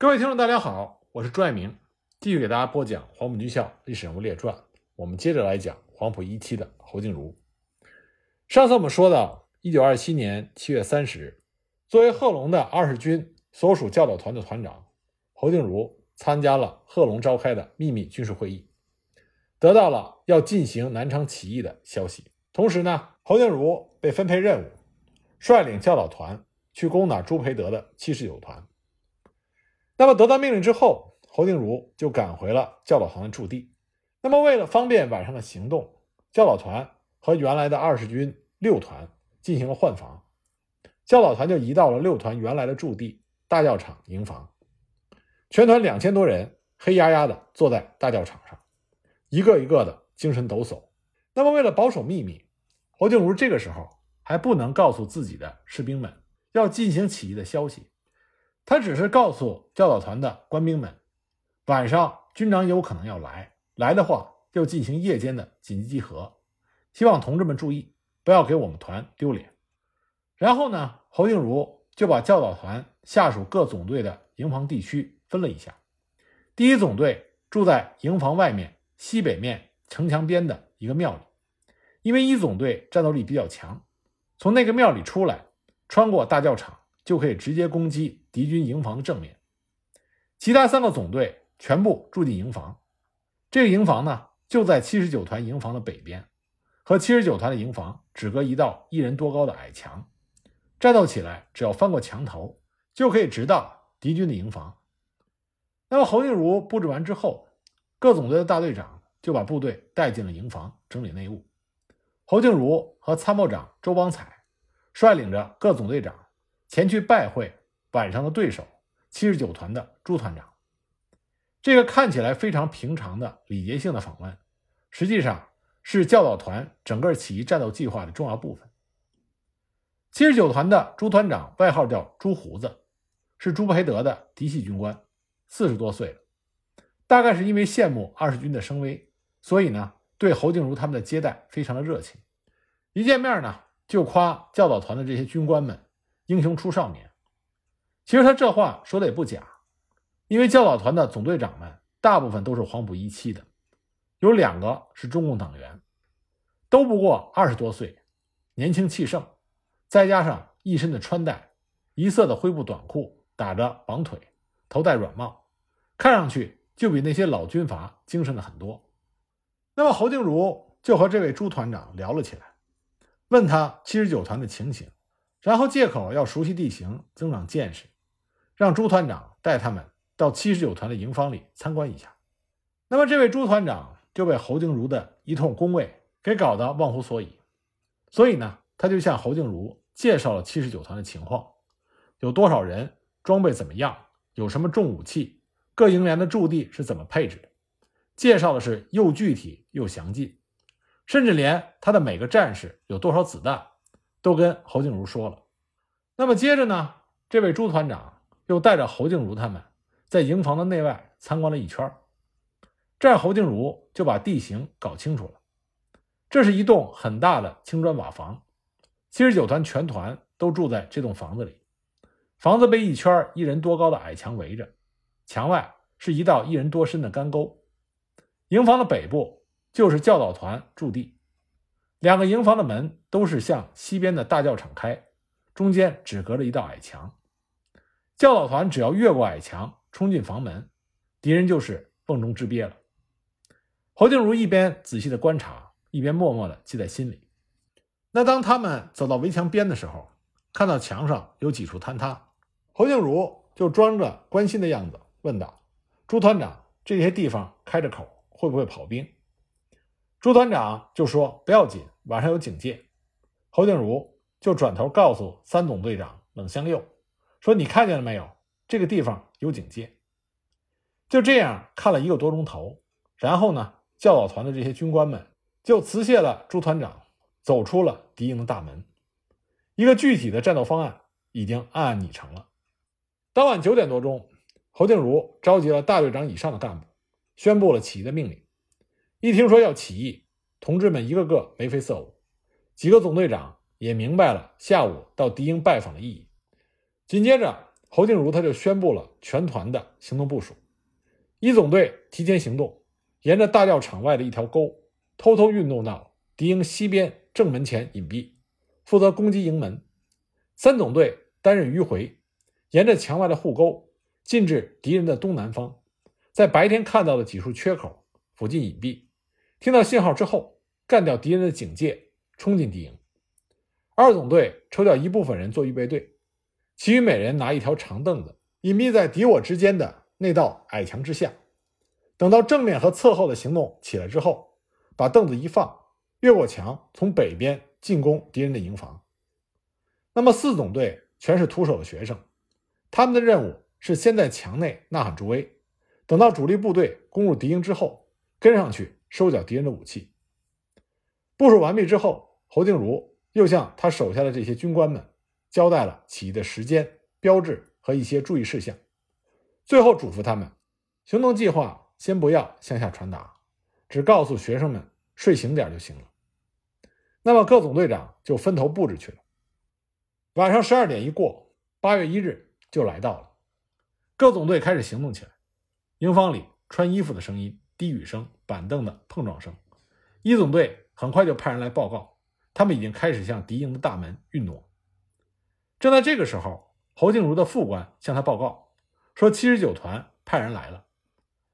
各位听众，大家好，我是朱爱明，继续给大家播讲《黄埔军校历史人物列传》。我们接着来讲黄埔一期的侯静茹。上次我们说到，一九二七年七月三十日，作为贺龙的二十军所属教导团的团长，侯静茹参加了贺龙召开的秘密军事会议，得到了要进行南昌起义的消息。同时呢，侯静茹被分配任务，率领教导团去攻打朱培德的七十九团。那么得到命令之后，侯静茹就赶回了教导团的驻地。那么为了方便晚上的行动，教导团和原来的二十军六团进行了换防，教导团就移到了六团原来的驻地大教场营房。全团两千多人黑压压的坐在大教场上，一个一个的精神抖擞。那么为了保守秘密，侯静茹这个时候还不能告诉自己的士兵们要进行起义的消息。他只是告诉教导团的官兵们，晚上军长有可能要来，来的话就进行夜间的紧急集合，希望同志们注意，不要给我们团丢脸。然后呢，侯静茹就把教导团下属各总队的营房地区分了一下，第一总队住在营房外面西北面城墙边的一个庙里，因为一总队战斗力比较强，从那个庙里出来，穿过大教场。就可以直接攻击敌军营房的正面。其他三个总队全部住进营房，这个营房呢就在七十九团营房的北边，和七十九团的营房只隔一道一人多高的矮墙，战斗起来只要翻过墙头就可以直到敌军的营房。那么侯静茹布置完之后，各总队的大队长就把部队带进了营房整理内务。侯静茹和参谋长周邦彩率领着各总队长。前去拜会晚上的对手，七十九团的朱团长。这个看起来非常平常的礼节性的访问，实际上是教导团整个起义战斗计划的重要部分。七十九团的朱团长外号叫朱胡子，是朱培德的嫡系军官，四十多岁了。大概是因为羡慕二十军的声威，所以呢，对侯静茹他们的接待非常的热情。一见面呢，就夸教导团的这些军官们。英雄出少年，其实他这话说的也不假，因为教导团的总队长们大部分都是黄埔一期的，有两个是中共党员，都不过二十多岁，年轻气盛，再加上一身的穿戴，一色的灰布短裤，打着绑腿，头戴软帽，看上去就比那些老军阀精神了很多。那么侯静茹就和这位朱团长聊了起来，问他七十九团的情形。然后借口要熟悉地形、增长见识，让朱团长带他们到七十九团的营房里参观一下。那么这位朱团长就被侯静茹的一通恭维给搞得忘乎所以。所以呢，他就向侯静茹介绍了七十九团的情况：有多少人，装备怎么样，有什么重武器，各营连的驻地是怎么配置。介绍的是又具体又详尽，甚至连他的每个战士有多少子弹。都跟侯静茹说了，那么接着呢，这位朱团长又带着侯静茹他们在营房的内外参观了一圈这样侯静茹就把地形搞清楚了。这是一栋很大的青砖瓦房，七十九团全团都住在这栋房子里。房子被一圈一人多高的矮墙围着，墙外是一道一人多深的干沟。营房的北部就是教导团驻地。两个营房的门都是向西边的大教场开，中间只隔着一道矮墙。教导团只要越过矮墙，冲进房门，敌人就是瓮中之鳖了。侯静茹一边仔细的观察，一边默默的记在心里。那当他们走到围墙边的时候，看到墙上有几处坍塌，侯静茹就装着关心的样子问道：“朱团长，这些地方开着口，会不会跑兵？”朱团长就说：“不要紧，晚上有警戒。”侯静茹就转头告诉三总队长冷香佑说：“你看见了没有？这个地方有警戒。”就这样看了一个多钟头，然后呢，教导团的这些军官们就辞谢了朱团长，走出了敌营的大门。一个具体的战斗方案已经暗暗拟成了。当晚九点多钟，侯静茹召集了大队长以上的干部，宣布了起义的命令。一听说要起义，同志们一个个眉飞色舞，几个总队长也明白了下午到敌营拜访的意义。紧接着，侯静茹他就宣布了全团的行动部署。一总队提前行动，沿着大教场外的一条沟，偷偷运动到敌营西边正门前隐蔽，负责攻击营门。三总队担任迂回，沿着墙外的护沟进至敌人的东南方，在白天看到的几处缺口附近隐蔽，听到信号之后，干掉敌人的警戒，冲进敌营。二总队抽调一部分人做预备队，其余每人拿一条长凳子，隐蔽在敌我之间的那道矮墙之下。等到正面和侧后的行动起来之后，把凳子一放，越过墙，从北边进攻敌人的营房。那么四总队全是徒手的学生，他们的任务是先在墙内呐喊助威，等到主力部队攻入敌营之后，跟上去收缴敌人的武器。部署完毕之后，侯静茹又向他手下的这些军官们交代了起义的时间、标志和一些注意事项，最后嘱咐他们，行动计划先不要向下传达，只告诉学生们睡醒点就行了。那么各总队长就分头布置去了。晚上十二点一过，八月一日就来到了。各总队开始行动起来。营房里穿衣服的声音、低语声、板凳的碰撞声。一总队很快就派人来报告，他们已经开始向敌营的大门运动。正在这个时候，侯静茹的副官向他报告说，七十九团派人来了。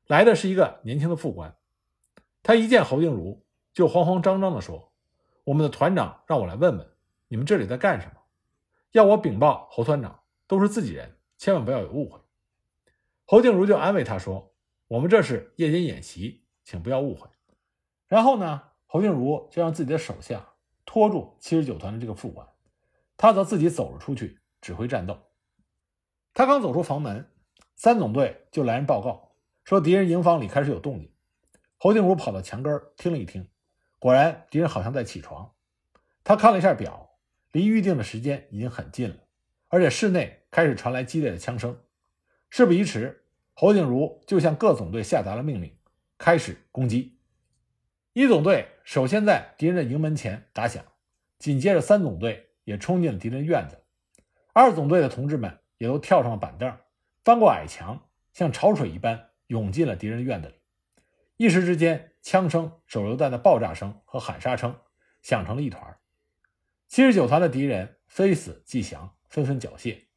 来的是一个年轻的副官。他一见侯静茹，就慌慌张张地说：“我们的团长让我来问问，你们这里在干什么？”要我禀报侯团长，都是自己人，千万不要有误会。侯静茹就安慰他说：“我们这是夜间演习，请不要误会。”然后呢，侯静茹就让自己的手下拖住七十九团的这个副官，他则自己走了出去指挥战斗。他刚走出房门，三总队就来人报告说敌人营房里开始有动静。侯静茹跑到墙根听了一听，果然敌人好像在起床。他看了一下表。离预定的时间已经很近了，而且室内开始传来激烈的枪声。事不宜迟，侯景如就向各总队下达了命令，开始攻击。一总队首先在敌人的营门前打响，紧接着三总队也冲进了敌人院子。二总队的同志们也都跳上了板凳，翻过矮墙，像潮水一般涌进了敌人院子里。一时之间，枪声、手榴弹的爆炸声和喊杀声响成了一团。七十九团的敌人非死即降，纷纷缴械。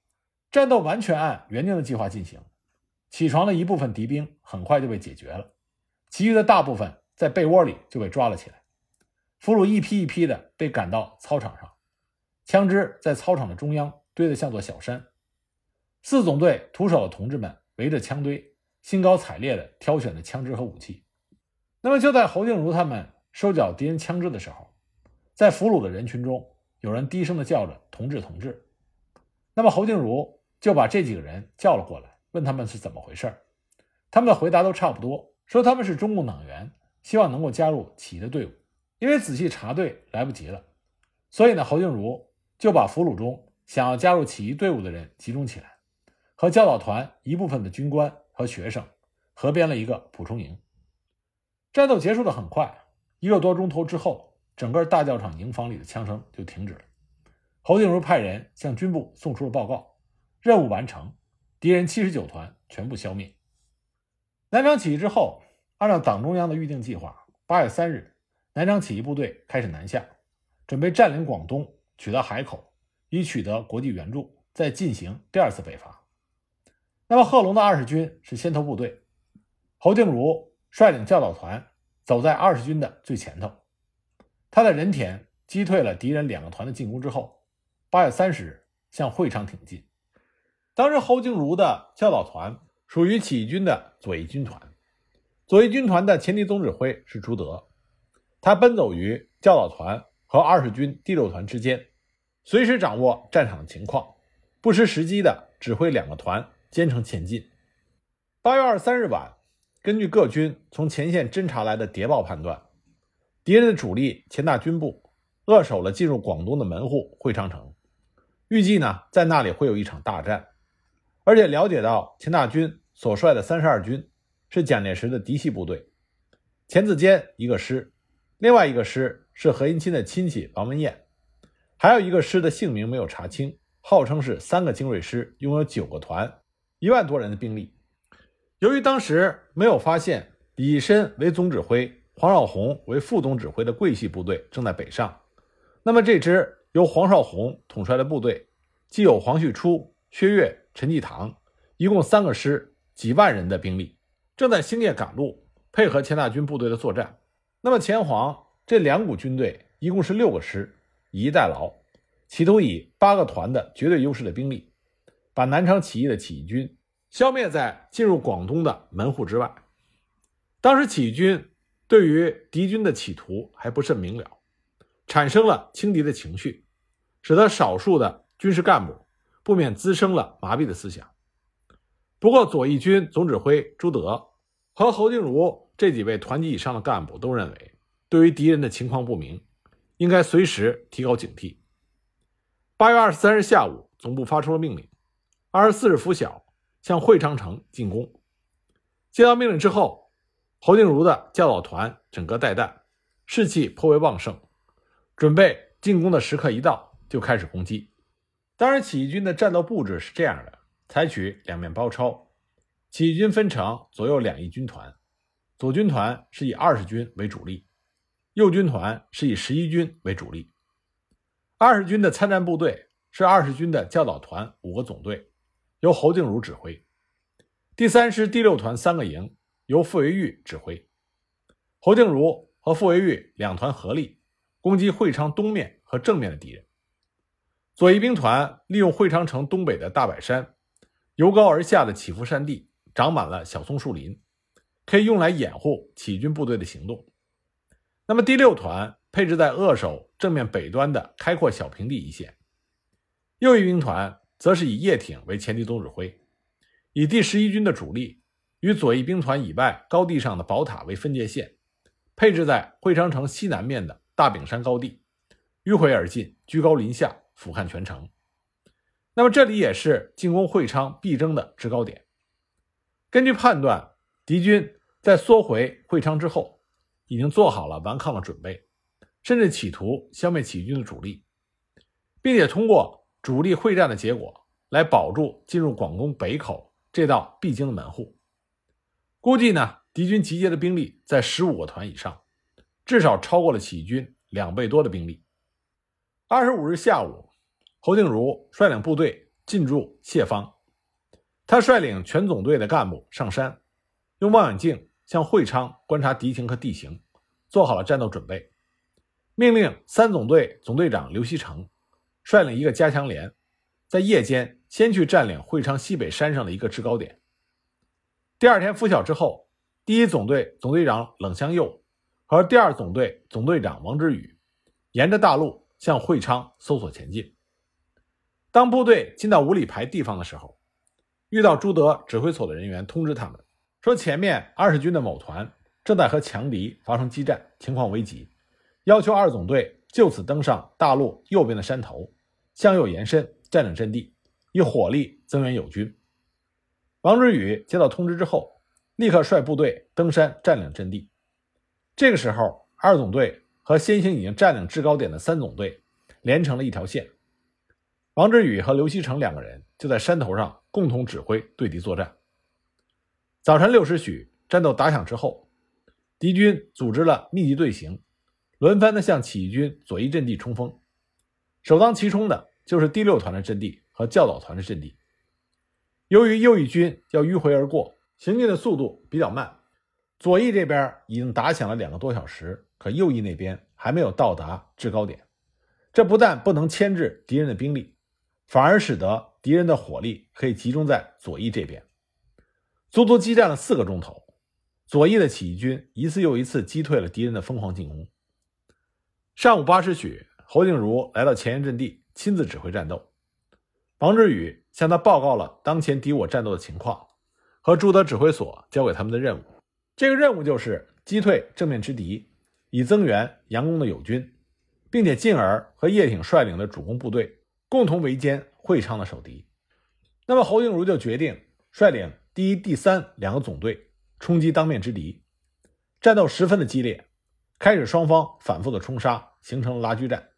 战斗完全按原定的计划进行。起床的一部分敌兵很快就被解决了，其余的大部分在被窝里就被抓了起来。俘虏一批一批的被赶到操场上，枪支在操场的中央堆得像座小山。四总队徒手的同志们围着枪堆，兴高采烈地挑选着枪支和武器。那么就在侯静茹他们收缴敌人枪支的时候，在俘虏的人群中。有人低声的叫着“同志，同志”，那么侯静茹就把这几个人叫了过来，问他们是怎么回事他们的回答都差不多，说他们是中共党员，希望能够加入起义的队伍。因为仔细查对来不及了，所以呢，侯静茹就把俘虏中想要加入起义队伍的人集中起来，和教导团一部分的军官和学生合编了一个补充营。战斗结束的很快，一个多钟头之后。整个大教场营房里的枪声就停止了。侯静茹派人向军部送出了报告，任务完成，敌人七十九团全部消灭。南昌起义之后，按照党中央的预定计划，八月三日，南昌起义部队开始南下，准备占领广东，取得海口，以取得国际援助，再进行第二次北伐。那么，贺龙的二十军是先头部队，侯静茹率领教导团走在二十军的最前头。他在仁田击退了敌人两个团的进攻之后，八月三十日向会昌挺进。当时侯静茹的教导团属于起义军的左翼军团，左翼军团的前敌总指挥是朱德，他奔走于教导团和二十军第六团之间，随时掌握战场的情况，不失时机的指挥两个团兼程前进。八月二十三日晚，根据各军从前线侦察来的谍报判断。敌人的主力前大军部扼守了进入广东的门户会昌城，预计呢在那里会有一场大战。而且了解到钱大钧所率的三十二军是蒋介石的嫡系部队，钱子坚一个师，另外一个师是何应钦的亲戚王文彦，还有一个师的姓名没有查清，号称是三个精锐师，拥有九个团，一万多人的兵力。由于当时没有发现李义深为总指挥、黄绍竑为副总指挥的桂系部队正在北上，那么这支由黄绍竑统帅的部队，既有黄旭初、薛岳、陈济棠，一共三个师，几万人的兵力，正在星夜赶路，配合钱大军部队的作战。那么钱黄这两股军队一共是六个师，以逸待劳，企图以八个团的绝对优势的兵力，把南昌起义的起义军。消灭在进入广东的门户之外。当时起义军对于敌军的企图还不甚明了，产生了轻敌的情绪，使得少数的军事干部不免滋生了麻痹的思想。不过，左翼军总指挥朱德和侯静茹这几位团级以上的干部都认为，对于敌人的情况不明，应该随时提高警惕。八月二十三日下午，总部发出了命令，二十四日拂晓。向会昌城进攻。接到命令之后，侯静茹的教导团整个带弹，士气颇为旺盛，准备进攻的时刻一到就开始攻击。当然，起义军的战斗布置是这样的：采取两面包抄。起义军分成左右两翼军团，左军团是以二十军为主力，右军团是以十一军为主力。二十军的参战部队是二十军的教导团五个总队。由侯静茹指挥，第三师第六团三个营由傅维玉指挥，侯静茹和傅维玉两团合力攻击会昌东面和正面的敌人。左翼兵团利用会昌城东北的大柏山，由高而下的起伏山地长满了小松树林，可以用来掩护起义军部队的行动。那么第六团配置在扼守正面北端的开阔小平地一线，右翼兵团。则是以叶挺为前敌总指挥，以第十一军的主力与左翼兵团以外高地上的宝塔为分界线，配置在会昌城西南面的大炳山高地，迂回而进，居高临下俯瞰全城。那么这里也是进攻会昌必争的制高点。根据判断，敌军在缩回会昌之后，已经做好了顽抗的准备，甚至企图消灭起义军的主力，并且通过。主力会战的结果，来保住进入广东北口这道必经的门户。估计呢，敌军集结的兵力在十五个团以上，至少超过了起义军两倍多的兵力。二十五日下午，侯静茹率领部队进驻谢方，他率领全总队的干部上山，用望远镜向会昌观察敌情和地形，做好了战斗准备，命令三总队总队长刘锡成。率领一个加强连，在夜间先去占领会昌西北山上的一个制高点。第二天拂晓之后，第一总队总队长冷香佑和第二总队总队长王之宇沿着大路向会昌搜索前进。当部队进到五里牌地方的时候，遇到朱德指挥所的人员通知他们说，前面二十军的某团正在和强敌发生激战，情况危急，要求二总队。就此登上大路右边的山头，向右延伸，占领阵地，以火力增援友军。王之宇接到通知之后，立刻率部队登山占领阵地。这个时候，二总队和先行已经占领制高点的三总队连成了一条线。王志宇和刘锡成两个人就在山头上共同指挥对敌作战。早晨六时许，战斗打响之后，敌军组织了密集队形。轮番的向起义军左翼阵地冲锋，首当其冲的就是第六团的阵地和教导团的阵地。由于右翼军要迂回而过，行进的速度比较慢，左翼这边已经打响了两个多小时，可右翼那边还没有到达制高点。这不但不能牵制敌人的兵力，反而使得敌人的火力可以集中在左翼这边。足足激战了四个钟头，左翼的起义军一次又一次击退了敌人的疯狂进攻。上午八时许，侯静茹来到前沿阵地，亲自指挥战斗。王志宇向他报告了当前敌我战斗的情况和朱德指挥所交给他们的任务。这个任务就是击退正面之敌，以增援佯攻的友军，并且进而和叶挺率领的主攻部队共同围歼会昌的守敌。那么侯静茹就决定率领第一、第三两个总队冲击当面之敌，战斗十分的激烈，开始双方反复的冲杀。形成了拉锯战，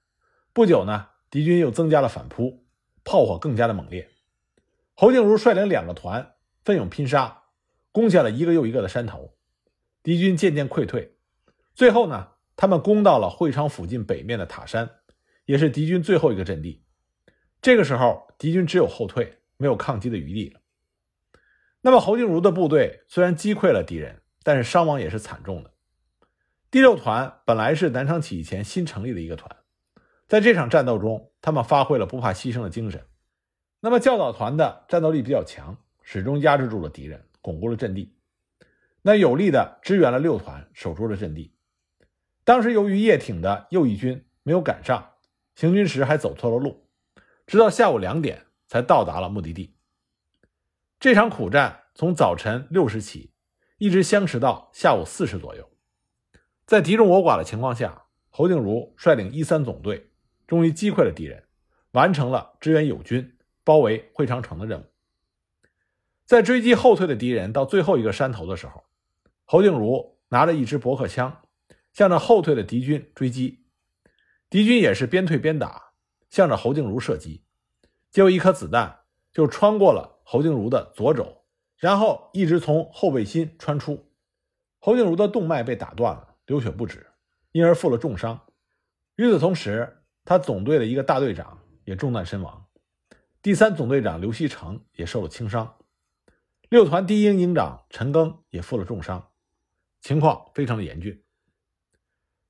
不久呢，敌军又增加了反扑，炮火更加的猛烈。侯静茹率领两个团奋勇拼杀，攻下了一个又一个的山头，敌军渐渐溃退。最后呢，他们攻到了会昌附近北面的塔山，也是敌军最后一个阵地。这个时候，敌军只有后退，没有抗击的余地了。那么，侯静茹的部队虽然击溃了敌人，但是伤亡也是惨重的。第六团本来是南昌起义前新成立的一个团，在这场战斗中，他们发挥了不怕牺牲的精神。那么教导团的战斗力比较强，始终压制住了敌人，巩固了阵地。那有力的支援了六团，守住了阵地。当时由于叶挺的右翼军没有赶上，行军时还走错了路，直到下午两点才到达了目的地。这场苦战从早晨六时起，一直相持到下午四时左右。在敌众我寡的情况下，侯静茹率领一三总队，终于击溃了敌人，完成了支援友军。包围会昌城的任务，在追击后退的敌人到最后一个山头的时候，侯静茹拿着一支驳壳枪，向着后退的敌军追击。敌军也是边退边打，向着侯静茹射击。结果一颗子弹就穿过了侯静茹的左肘，然后一直从后背心穿出，侯静茹的动脉被打断了，流血不止，因而负了重伤。与此同时，他总队的一个大队长也中弹身亡。第三总队长刘锡成也受了轻伤，六团第一营营长陈赓也负了重伤，情况非常的严峻。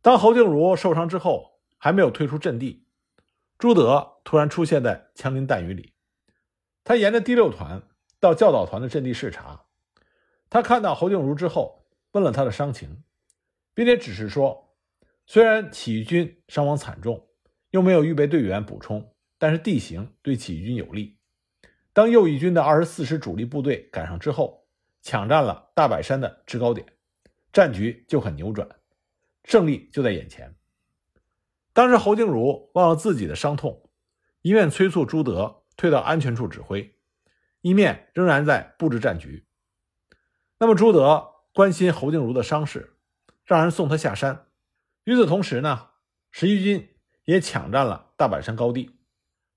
当侯静茹受伤之后，还没有退出阵地，朱德突然出现在枪林弹雨里。他沿着第六团到教导团的阵地视察，他看到侯静茹之后，问了他的伤情，并且指示说，虽然起义军伤亡惨重，又没有预备队员补充。但是地形对起义军有利。当右翼军的二十四师主力部队赶上之后，抢占了大柏山的制高点，战局就很扭转，胜利就在眼前。当时侯静茹忘了自己的伤痛，一面催促朱德退到安全处指挥，一面仍然在布置战局。那么朱德关心侯静茹的伤势，让人送他下山。与此同时呢，十一军也抢占了大板山高地。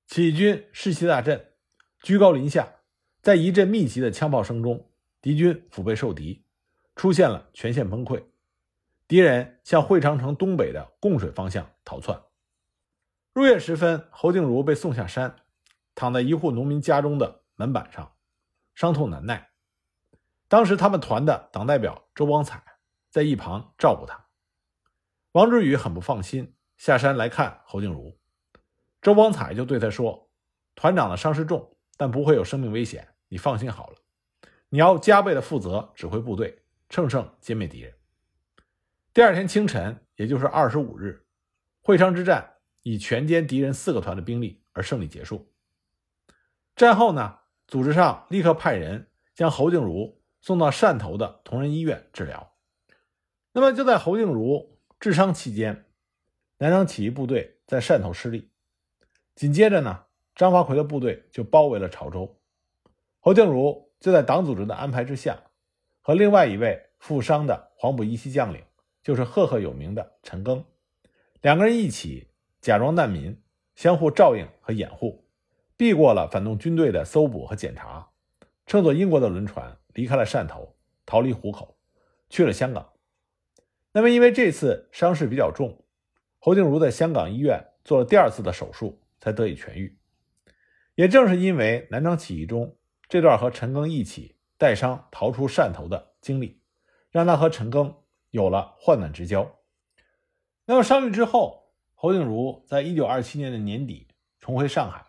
起义军士气大振，居高临下，在一阵密集的枪炮声中，敌军腹背受敌，出现了全线崩溃。敌人向会昌城东北的供水方向逃窜。入夜时分，侯静茹被送下山，躺在一户农民家中的门板上，伤痛难耐。当时他们团的党代表周光彩在一旁照顾他。王志宇很不放心，下山来看侯静茹。周光彩就对他说：“团长的伤势重，但不会有生命危险，你放心好了。你要加倍的负责指挥部队，乘胜歼灭敌人。”第二天清晨，也就是二十五日，会昌之战以全歼敌人四个团的兵力而胜利结束。战后呢，组织上立刻派人将侯静茹送到汕头的同仁医院治疗。那么就在侯静茹治伤期间，南昌起义部队在汕头失利。紧接着呢，张发奎的部队就包围了潮州，侯静茹就在党组织的安排之下，和另外一位负伤的黄埔一期将领，就是赫赫有名的陈赓，两个人一起假装难民，相互照应和掩护，避过了反动军队的搜捕和检查，乘坐英国的轮船离开了汕头，逃离虎口，去了香港。那么因为这次伤势比较重，侯静茹在香港医院做了第二次的手术。才得以痊愈。也正是因为南昌起义中这段和陈赓一起带伤逃出汕头的经历，让他和陈赓有了患难之交。那么伤愈之后，侯静茹在一九二七年的年底重回上海，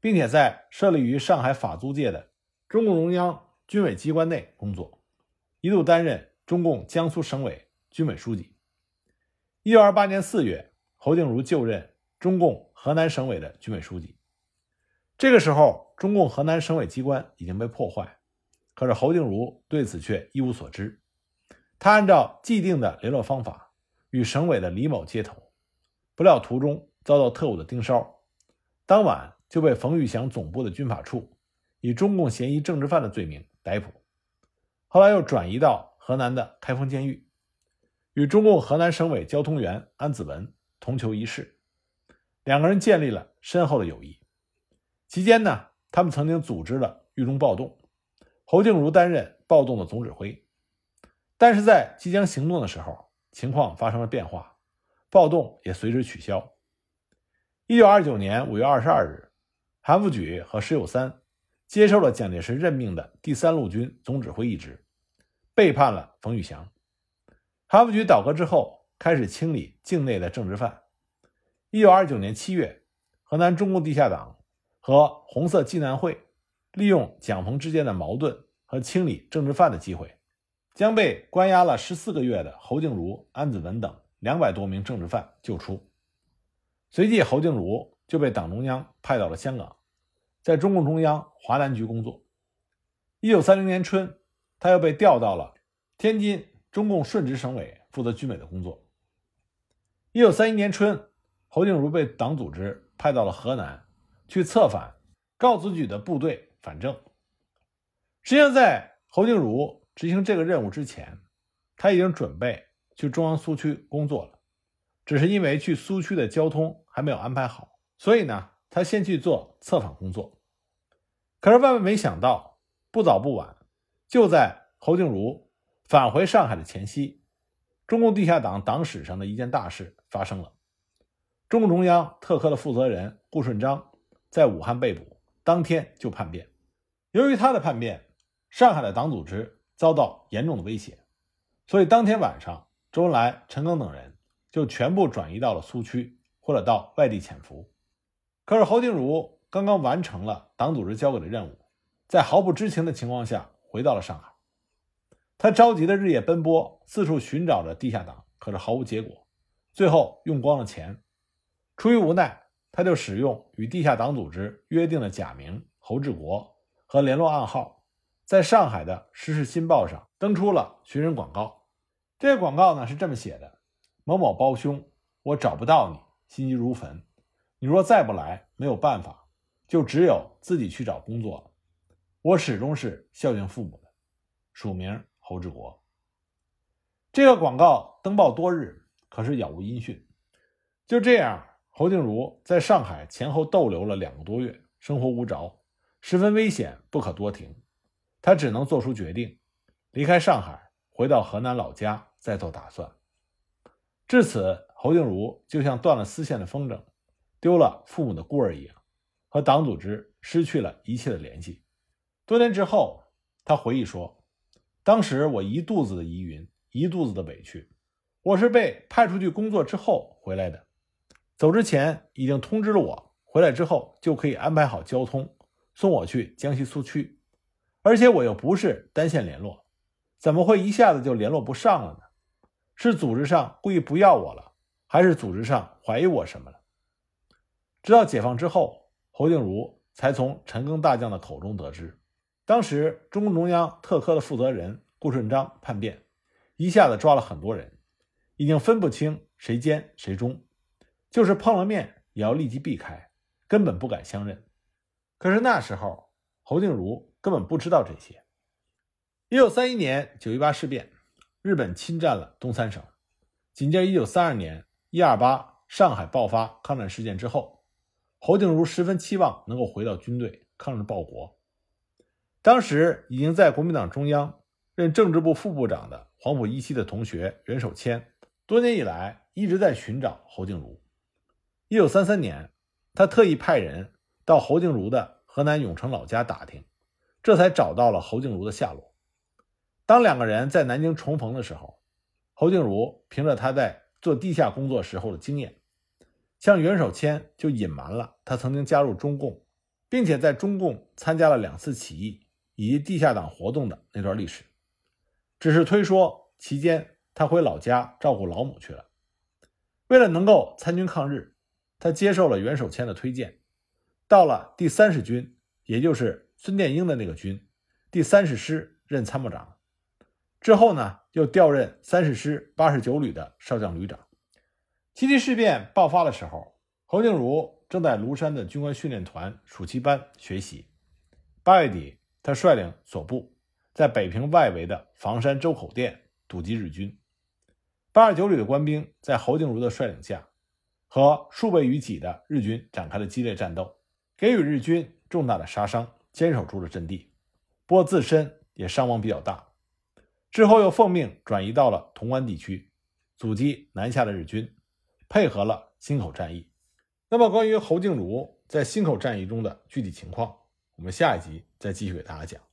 并且在设立于上海法租界的中共中央军委机关内工作，一度担任中共江苏省委军委书记。一九二八年四月，侯静茹就任中共。河南省委的军委书记，这个时候，中共河南省委机关已经被破坏，可是侯静茹对此却一无所知。他按照既定的联络方法与省委的李某接头，不料途中遭到特务的盯梢，当晚就被冯玉祥总部的军法处以中共嫌疑政治犯的罪名逮捕，后来又转移到河南的开封监狱，与中共河南省委交通员安子文同囚一室。两个人建立了深厚的友谊。期间呢，他们曾经组织了狱中暴动，侯静茹担任暴动的总指挥。但是在即将行动的时候，情况发生了变化，暴动也随之取消。一九二九年五月二十二日，韩复榘和石友三接受了蒋介石任命的第三路军总指挥一职，背叛了冯玉祥。韩复榘倒戈之后，开始清理境内的政治犯。一九二九年七月，河南中共地下党。和红色济南会利用蒋冯之间的矛盾和清理政治犯的机会，将被关押了十四个月的侯静茹、安子文等两百多名政治犯救出。随即，侯静茹就被党中央派到了香港，在中共中央华南局工作。一九三零年春，他又被调到了天津中共顺直省委，负责军委的工作。一九三一年春，侯静茹被党组织派到了河南。去策反赵子举的部队反正。实际上，在侯静茹执行这个任务之前，他已经准备去中央苏区工作了，只是因为去苏区的交通还没有安排好，所以呢，他先去做策反工作。可是万万没想到，不早不晚，就在侯静茹返回上海的前夕，中共地下党党史上的一件大事发生了：中共中央特科的负责人顾顺章。在武汉被捕，当天就叛变。由于他的叛变，上海的党组织遭到严重的威胁，所以当天晚上，周恩来、陈赓等人就全部转移到了苏区或者到外地潜伏。可是侯静茹刚刚完成了党组织交给的任务，在毫不知情的情况下回到了上海。他着急的日夜奔波，四处寻找着地下党，可是毫无结果。最后用光了钱，出于无奈。他就使用与地下党组织约定的假名侯志国和联络暗号，在上海的《时事新报》上登出了寻人广告。这个广告呢是这么写的：“某某胞兄，我找不到你，心急如焚。你若再不来，没有办法，就只有自己去找工作了。我始终是孝敬父母的。”署名侯志国。这个广告登报多日，可是杳无音讯。就这样。侯静茹在上海前后逗留了两个多月，生活无着，十分危险，不可多停。他只能做出决定，离开上海，回到河南老家再做打算。至此，侯静茹就像断了丝线的风筝，丢了父母的孤儿一样，和党组织失去了一切的联系。多年之后，他回忆说：“当时我一肚子的疑云，一肚子的委屈。我是被派出去工作之后回来的。”走之前已经通知了我，回来之后就可以安排好交通，送我去江西苏区。而且我又不是单线联络，怎么会一下子就联络不上了呢？是组织上故意不要我了，还是组织上怀疑我什么了？直到解放之后，侯静茹才从陈赓大将的口中得知，当时中共中央特科的负责人顾顺章叛变，一下子抓了很多人，已经分不清谁奸谁忠。就是碰了面也要立即避开，根本不敢相认。可是那时候侯静茹根本不知道这些。一九三一年九一八事变，日本侵占了东三省。紧接着一九三二年一二八上海爆发抗战事件之后，侯静茹十分期望能够回到军队抗日报国。当时已经在国民党中央任政治部副部长的黄埔一期的同学袁守谦，多年以来一直在寻找侯静茹。一九三三年，他特意派人到侯静茹的河南永城老家打听，这才找到了侯静茹的下落。当两个人在南京重逢的时候，侯静茹凭着他在做地下工作时候的经验，向袁守谦就隐瞒了他曾经加入中共，并且在中共参加了两次起义以及地下党活动的那段历史，只是推说期间他回老家照顾老母去了。为了能够参军抗日。他接受了袁守谦的推荐，到了第三十军，也就是孙殿英的那个军，第三十师任参谋长。之后呢，又调任三十师八十九旅的少将旅长。七七事变爆发的时候，侯静茹正在庐山的军官训练团暑期班学习。八月底，他率领所部在北平外围的房山周口店堵击日军。八十九旅的官兵在侯静茹的率领下。和数倍于己的日军展开了激烈战斗，给予日军重大的杀伤，坚守住了阵地，不过自身也伤亡比较大。之后又奉命转移到了潼关地区，阻击南下的日军，配合了忻口战役。那么，关于侯静茹在忻口战役中的具体情况，我们下一集再继续给大家讲。